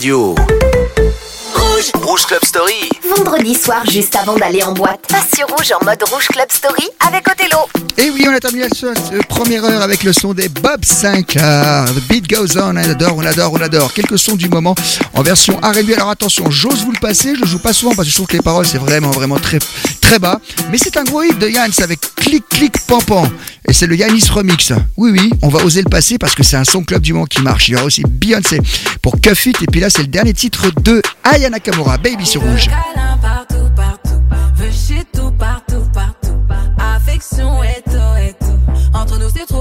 radio. Rouge. Club Story. Vendredi soir, juste avant d'aller en boîte, passe sur Rouge en mode Rouge Club Story avec Othello. Et oui, on a terminé la première heure avec le son des Bob 5. Ah, the beat goes on, on adore, on adore, on adore. Quelques sons du moment en version R&B. Alors attention, j'ose vous le passer, je le joue pas souvent parce que je trouve que les paroles c'est vraiment, vraiment très, très bas. Mais c'est un gros hit de Yannis avec Clic Clic Pampan. Et c'est le Yanis Remix. Oui, oui, on va oser le passer parce que c'est un son club du moment qui marche. Il y aura aussi Beyoncé pour Cuff It. Et puis là, c'est le dernier titre de Aya Nakamura, Baby partout, partout. Veux chier tout, partout, partout. Affection et tout, et tout. Entre nous, c'est trop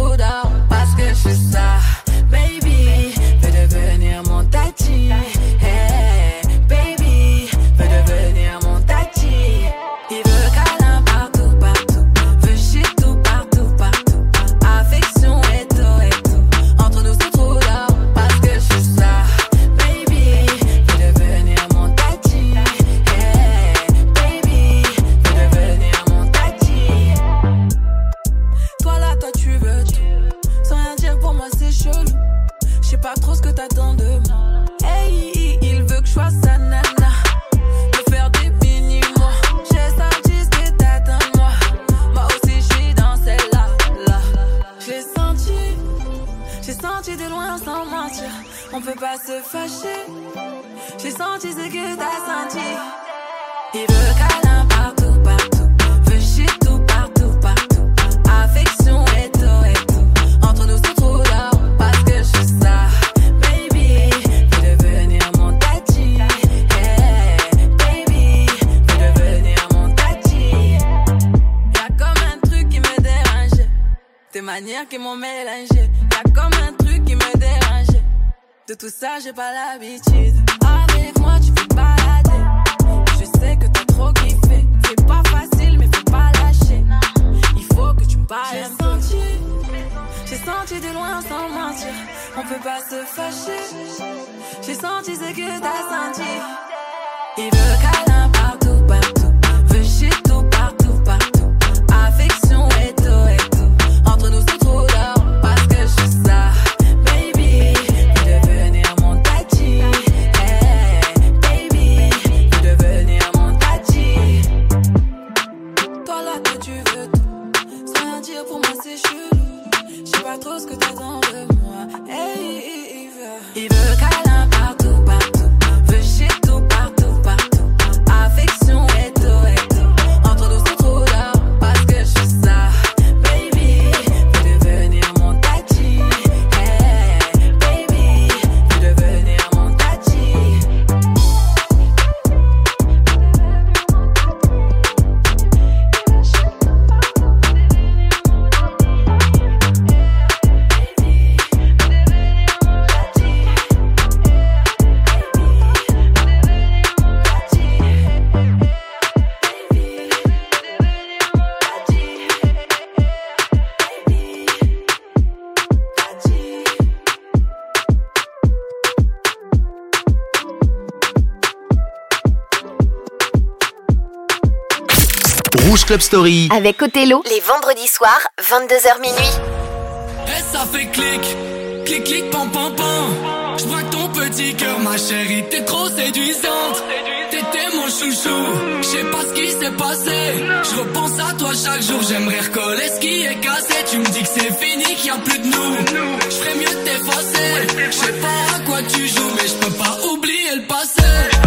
pas se fâcher. J'ai senti ce que t'as senti. Il veut câlin partout, partout. Veut chier tout, partout, partout. Affection et tout, et tout. Entre nous, c'est trop d'or parce que je suis ça. Baby, veux devenir mon tati. Hey, baby, veux devenir mon tati. Y'a comme un truc qui me dérange. Tes manières qui m'ont mélangé. De tout ça, j'ai pas l'habitude. Avec moi, tu peux balader. Je sais que t'as trop kiffé. C'est pas facile, mais faut pas lâcher. Il faut que tu me parles. J'ai senti, j'ai senti de loin sans mentir. On peut pas se fâcher. J'ai senti ce que t'as senti. Il veut câlin Club Story. Avec Othello, les vendredis soirs, 22h minuit. Et ça fait clic, clic, clic, pam, pam, pam. J'braque ton petit cœur, ma chérie, t'es trop séduisante. T'étais mon chouchou, j'sais pas ce qui s'est passé. J'repense à toi chaque jour, j'aimerais recoller ce qui est cassé. Tu me dis que c'est fini, qu'il y a plus de nous. J'ferais mieux de t'effacer. J'sais pas à quoi tu joues, mais j'peux pas oublier le passé.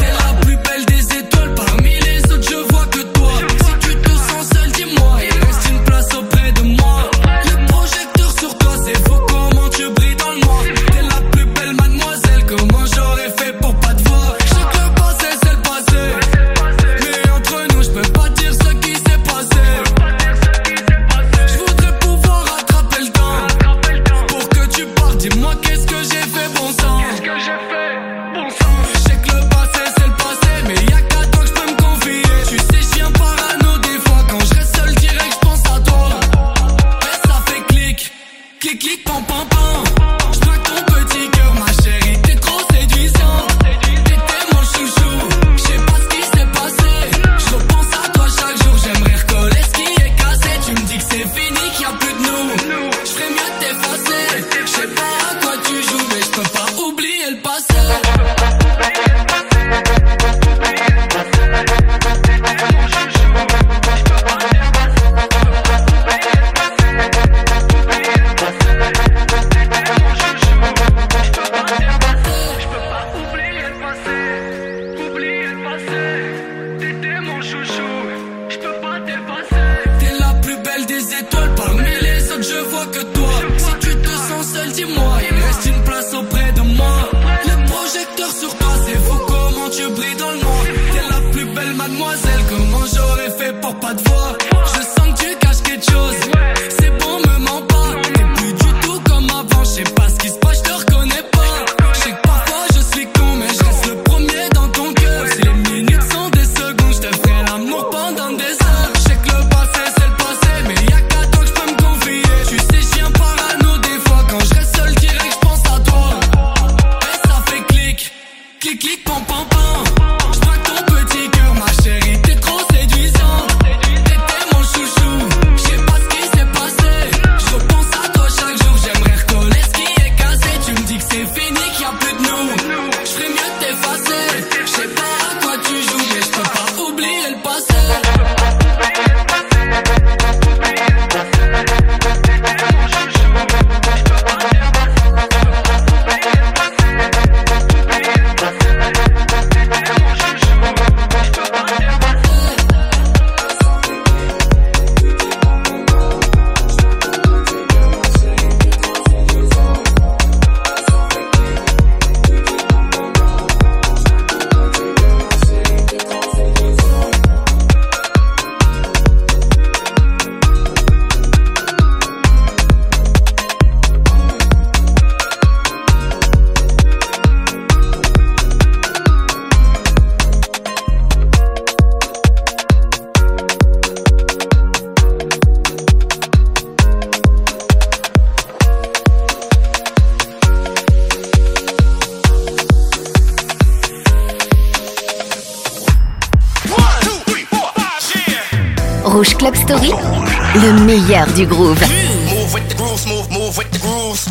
groove. Move with the grooves, move, move with the grooves.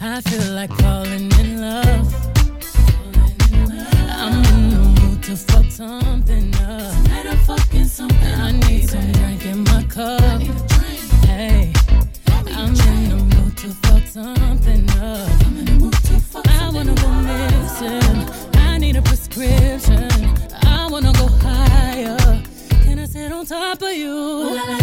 I feel like falling in love. I'm in the mood to fuck something up. Tonight I'm fucking something. I need some drink in my cup. Hey, I'm in the mood to fuck something up. I'm in the mood to fuck something up. I wanna go missing. I need a prescription. I wanna go higher. Can I sit on top of you?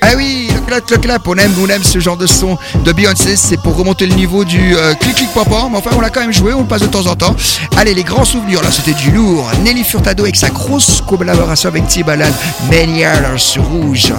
Ah oui, le clap, le clap, on aime, on aime ce genre de son de Beyoncé, c'est pour remonter le niveau du euh, clic clic papa, mais enfin on l'a quand même joué, on le passe de temps en temps. Allez, les grands souvenirs, là c'était du lourd. Nelly Furtado avec sa grosse collaboration avec Timbaland, Many Hours Rouge.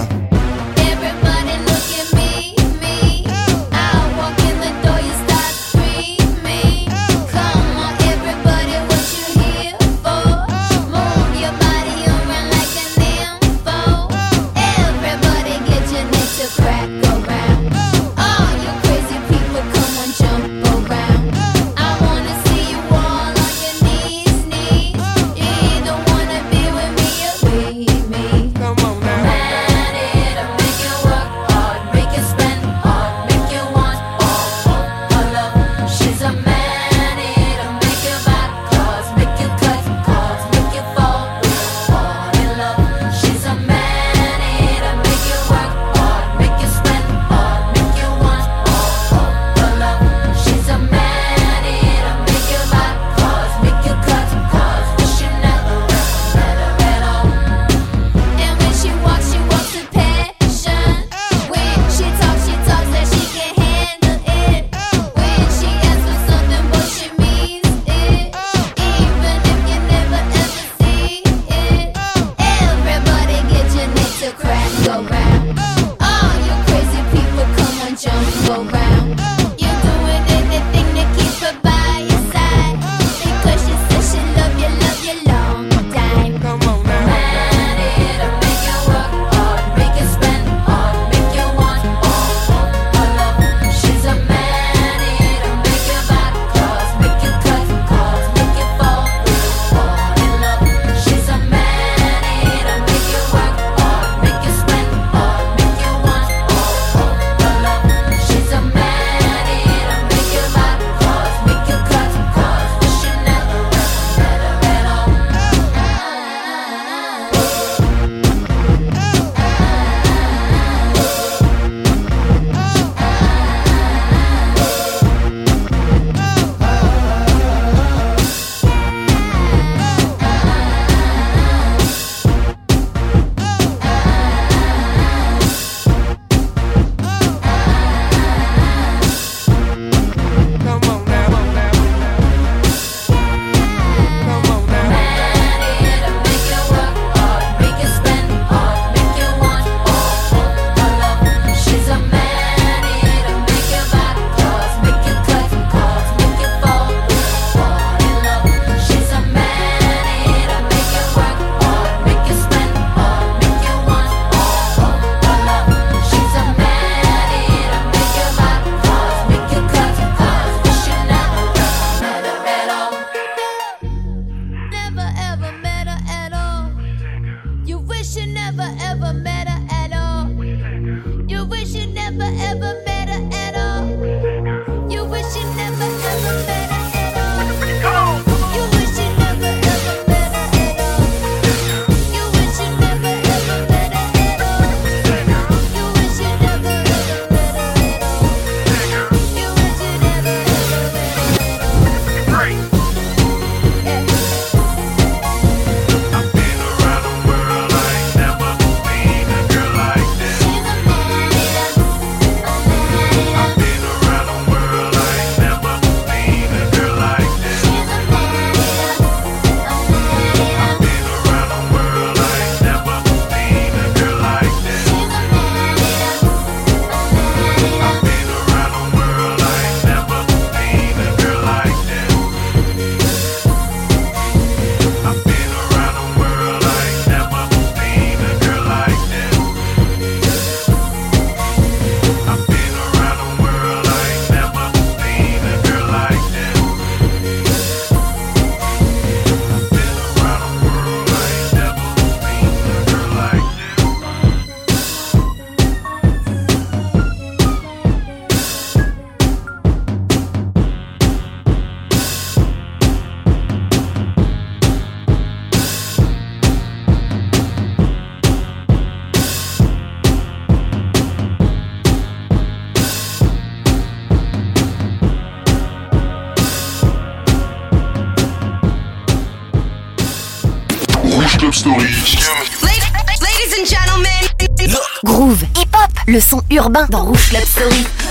Urbain dans Rouge Club Story.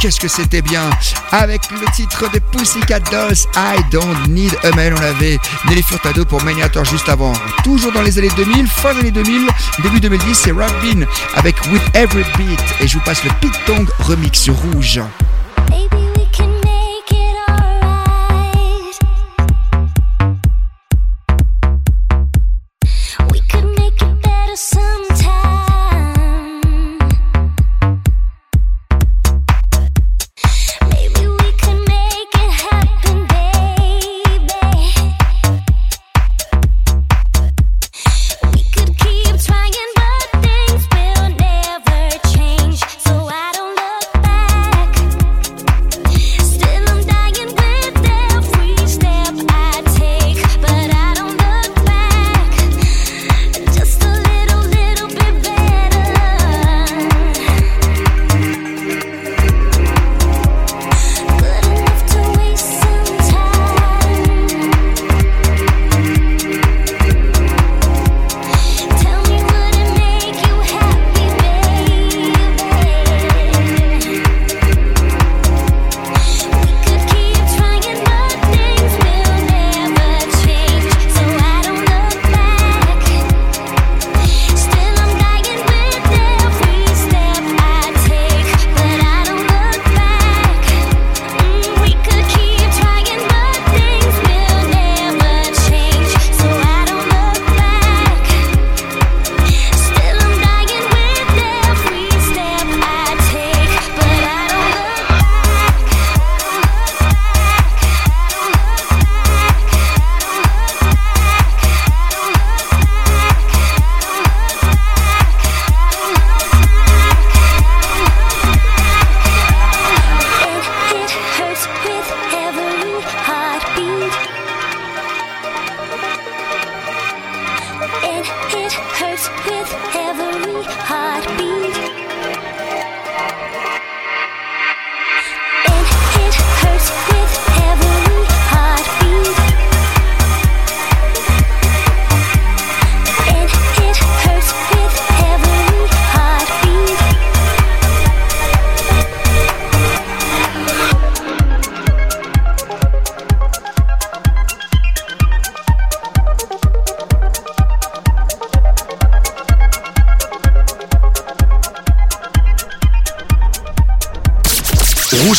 qu'est-ce que c'était bien Avec le titre de Pussycat Dolls, I Don't Need a Man, on avait Nelly Furtado pour Maniator juste avant. Toujours dans les années 2000, fin des années 2000, début 2010, c'est Robin avec With Every Beat. Et je vous passe le Pit Tong remix rouge.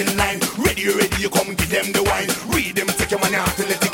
in. Ready, ready, you come give them the wine. Read them, take your money out and let it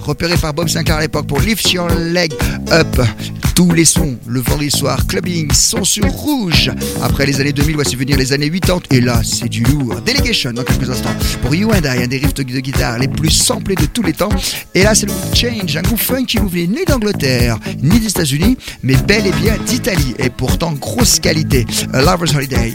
repéré par Bob Sinclair à l'époque pour Lift Your Leg Up. Tous les sons, le vendredi soir, clubbing, sont sur rouge. Après les années 2000, voici venir les années 80. Et là, c'est du lourd. Delegation dans quelques instants. Pour You and I, un des riffs de guitare les plus samplés de tous les temps. Et là, c'est le Change, un groupe funk qui ni d'Angleterre, ni des États-Unis, mais bel et bien d'Italie. Et pourtant, grosse qualité. Lover's Holiday.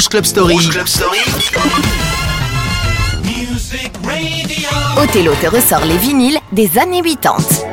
Rouge Club Story. Othello te ressort les vinyles des années 80.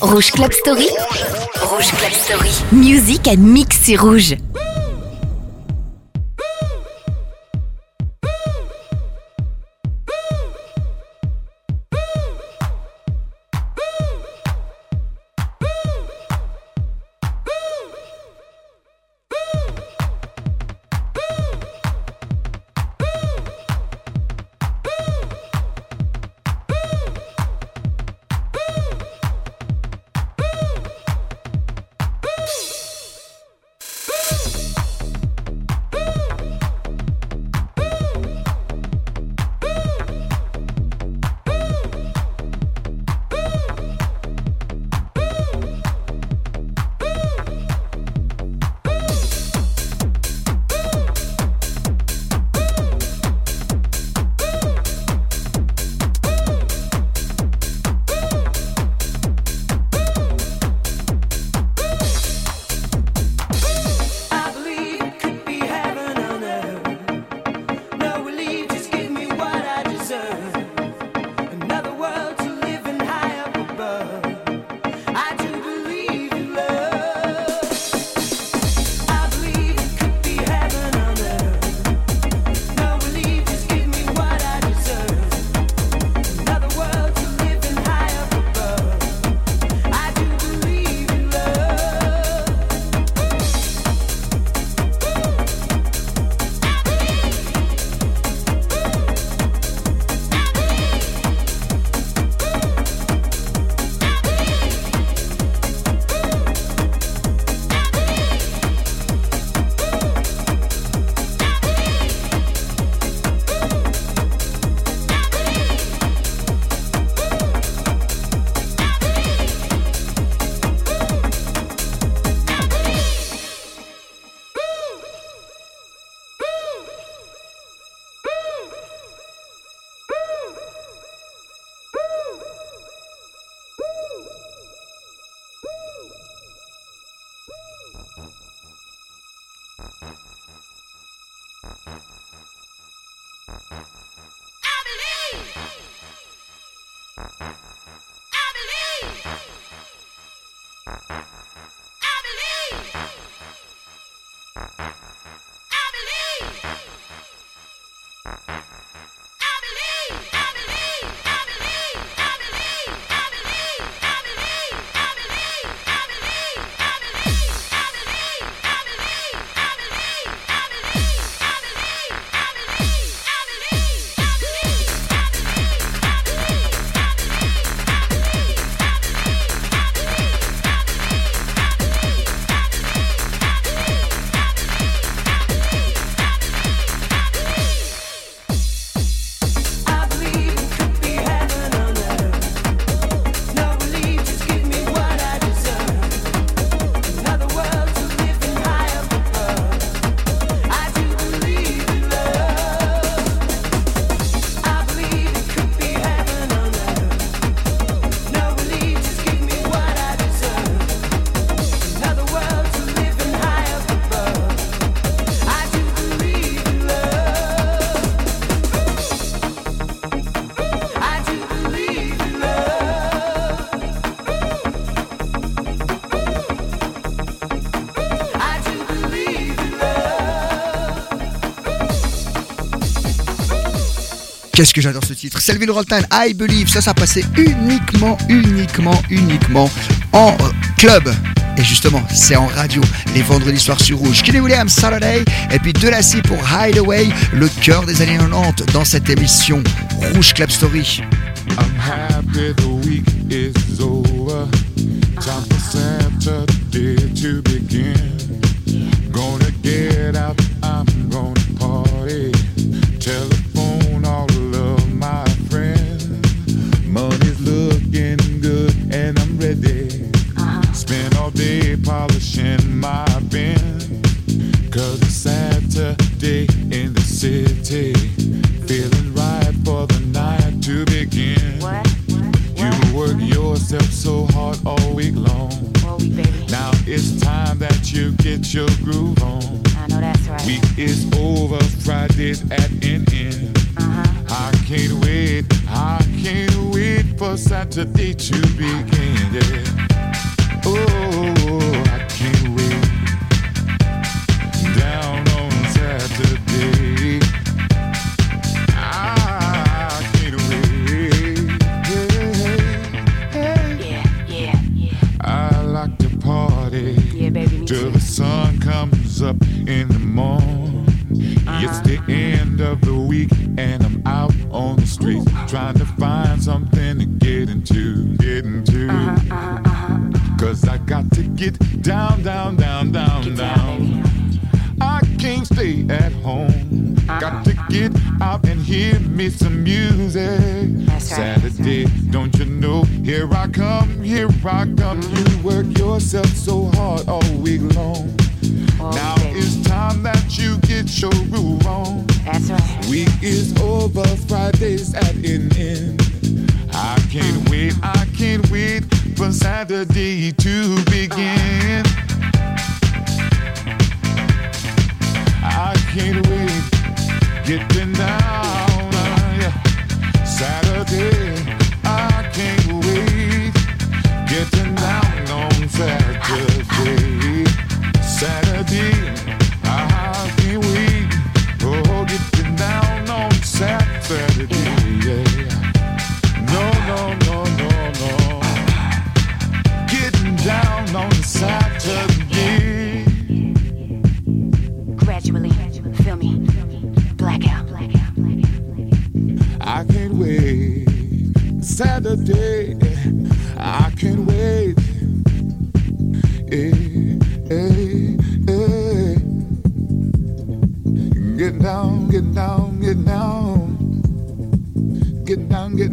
Rouge Club Story. Rouge Club Story. Music and mix, rouge. Qu'est-ce que j'adore ce titre. Selvin Roltan, I Believe, ça, ça passait uniquement, uniquement, uniquement en euh, club. Et justement, c'est en radio, les vendredis soirs sur Rouge. Kenny Williams, Saturday, et puis Delassie pour Hideaway, le cœur des années 90 dans cette émission Rouge Club Story. I'm happy the week is over. Time for to begin. to thee to begin. Stay at home. Uh-huh. Got to get out and hear me some music. That's right, Saturday, don't you know? Here I come, here I come. Mm-hmm. You work yourself so hard all week long. now it's time that you get your groove on. That's right. Week is over, Friday's at an end. I can't uh-huh. wait, I can't wait for Saturday to begin. I getting down, uh, yeah. Saturday,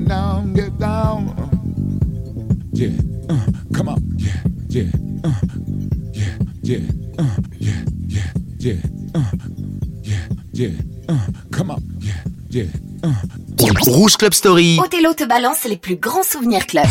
Get down, get down, get down. Yeah, uh, come on, yeah, yeah, uh, yeah, yeah, uh, yeah, yeah, yeah, uh, yeah, yeah, uh, come on, yeah, yeah, uh. Rouge Club Story. Othello te balance les plus grands souvenirs club.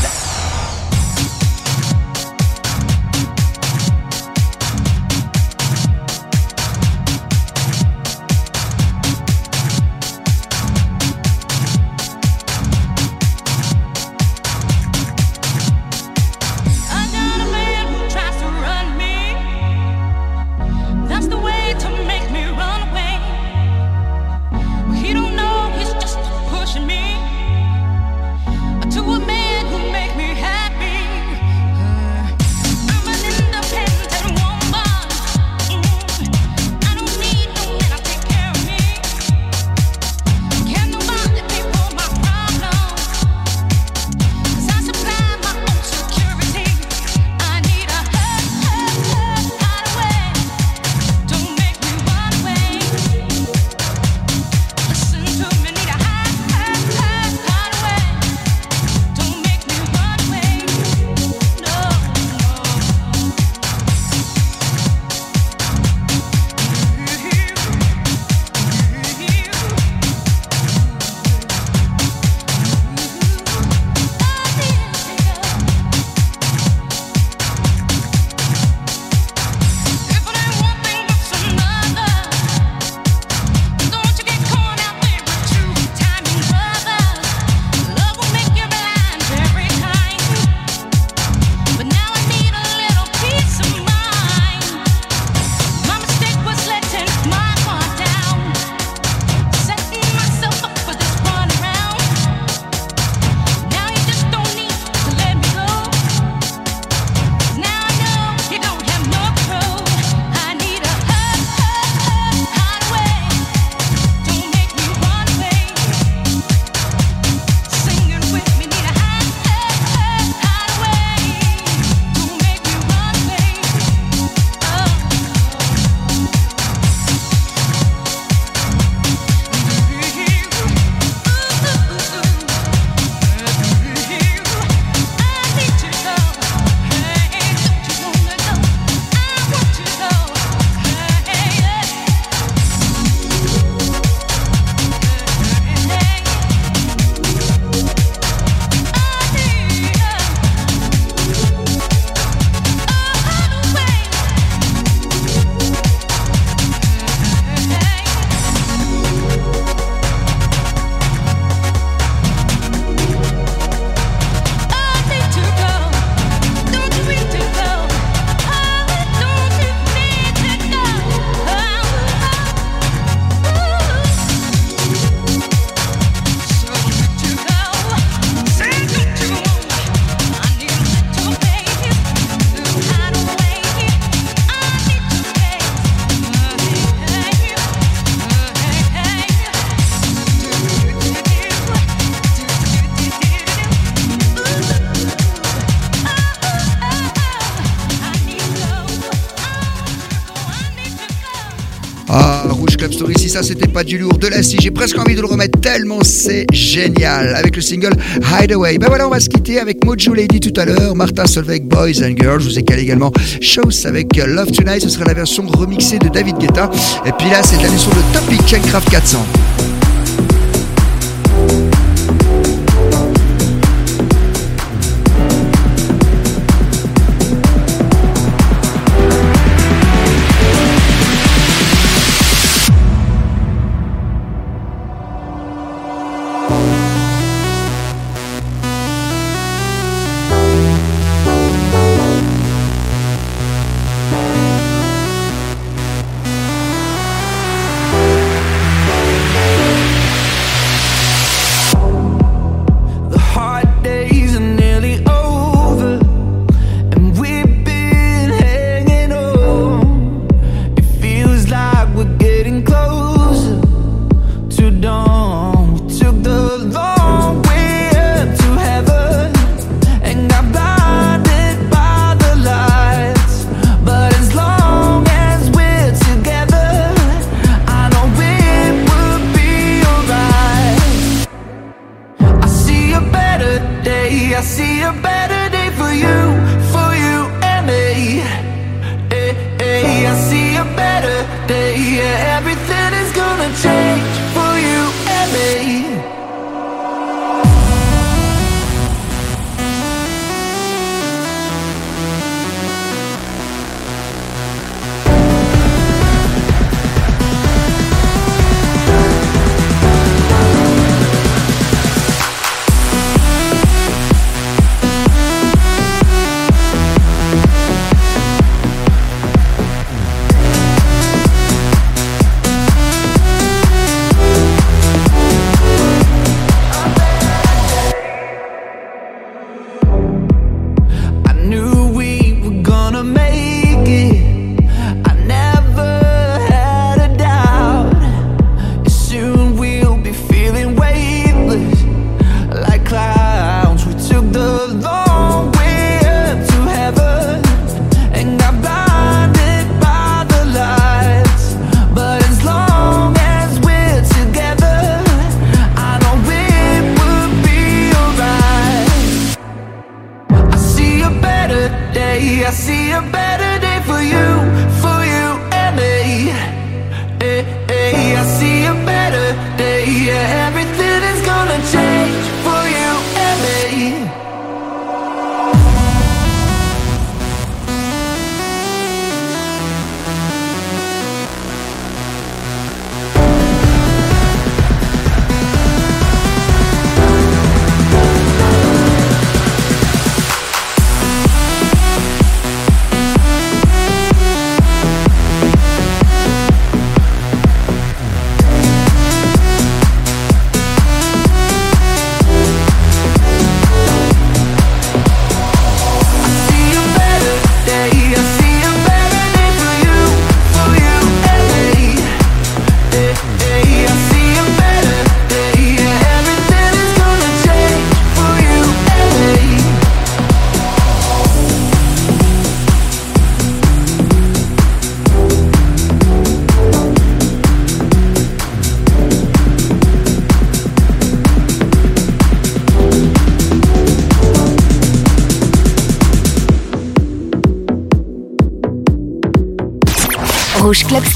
ça c'était pas du lourd, de la scie, j'ai presque envie de le remettre tellement c'est génial avec le single Hideaway. Ben voilà, on va se quitter avec Mojo Lady tout à l'heure, Martin Solveig, Boys and Girls, je vous ai calé également Shows avec euh, Love Tonight, ce sera la version remixée de David Guetta. Et puis là, c'est la version de Topic Craft 400.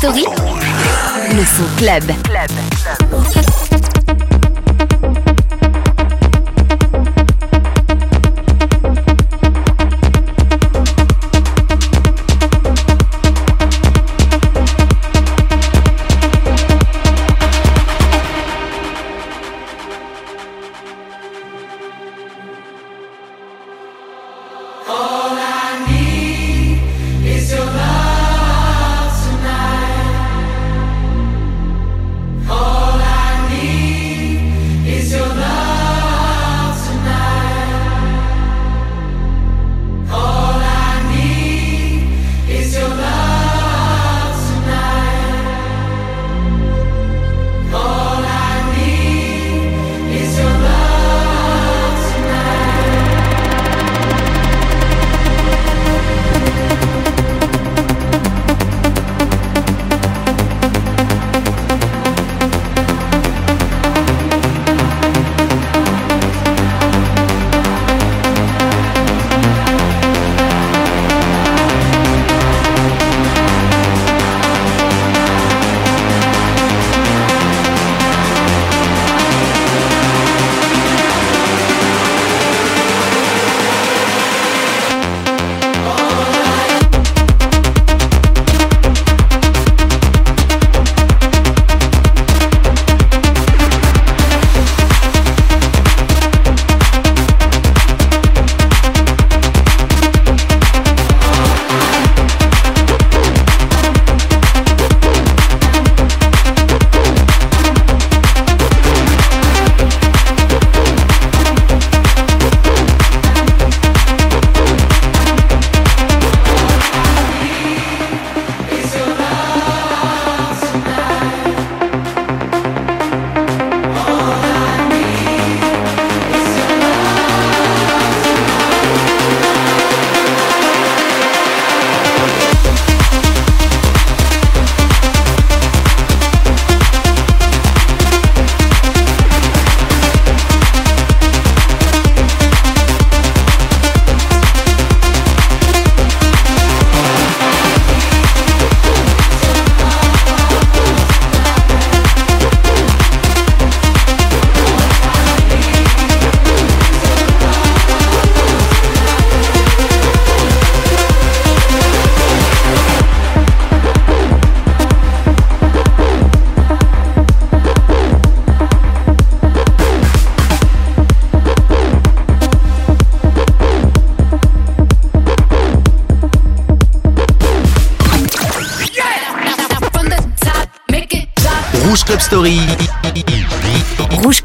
Gusto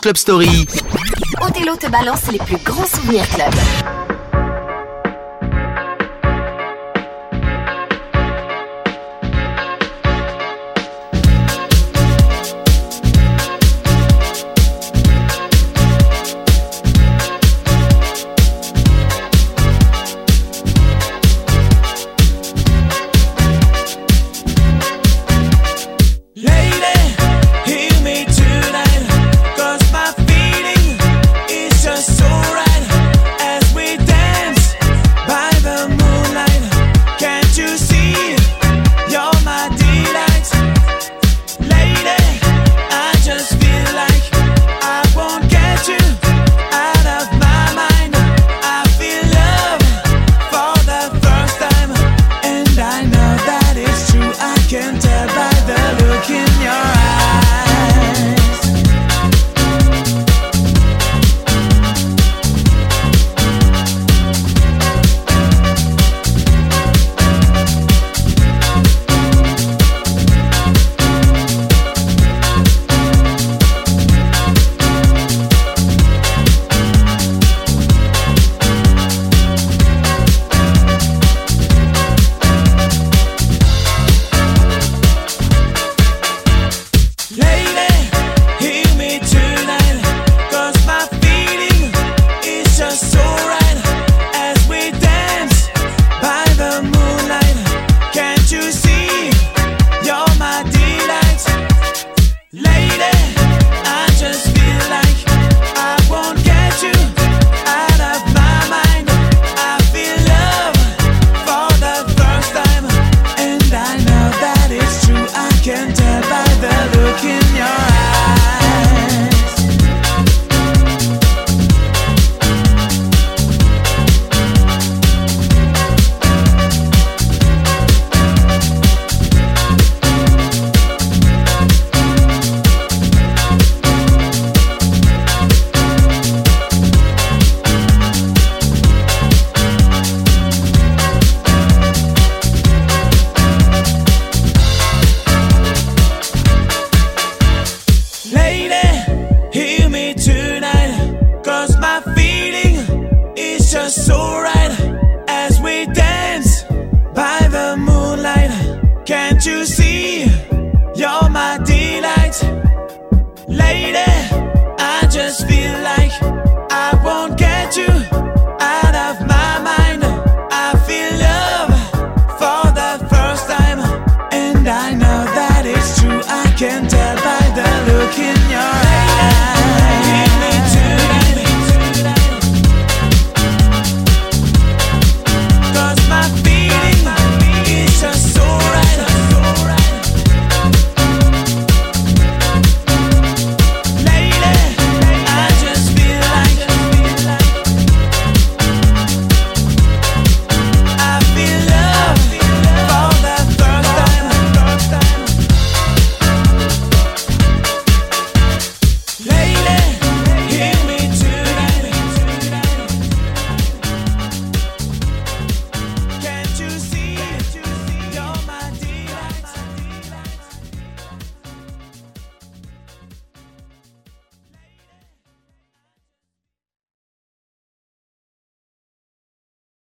Club Story. Othello te balance les plus grands souvenirs club.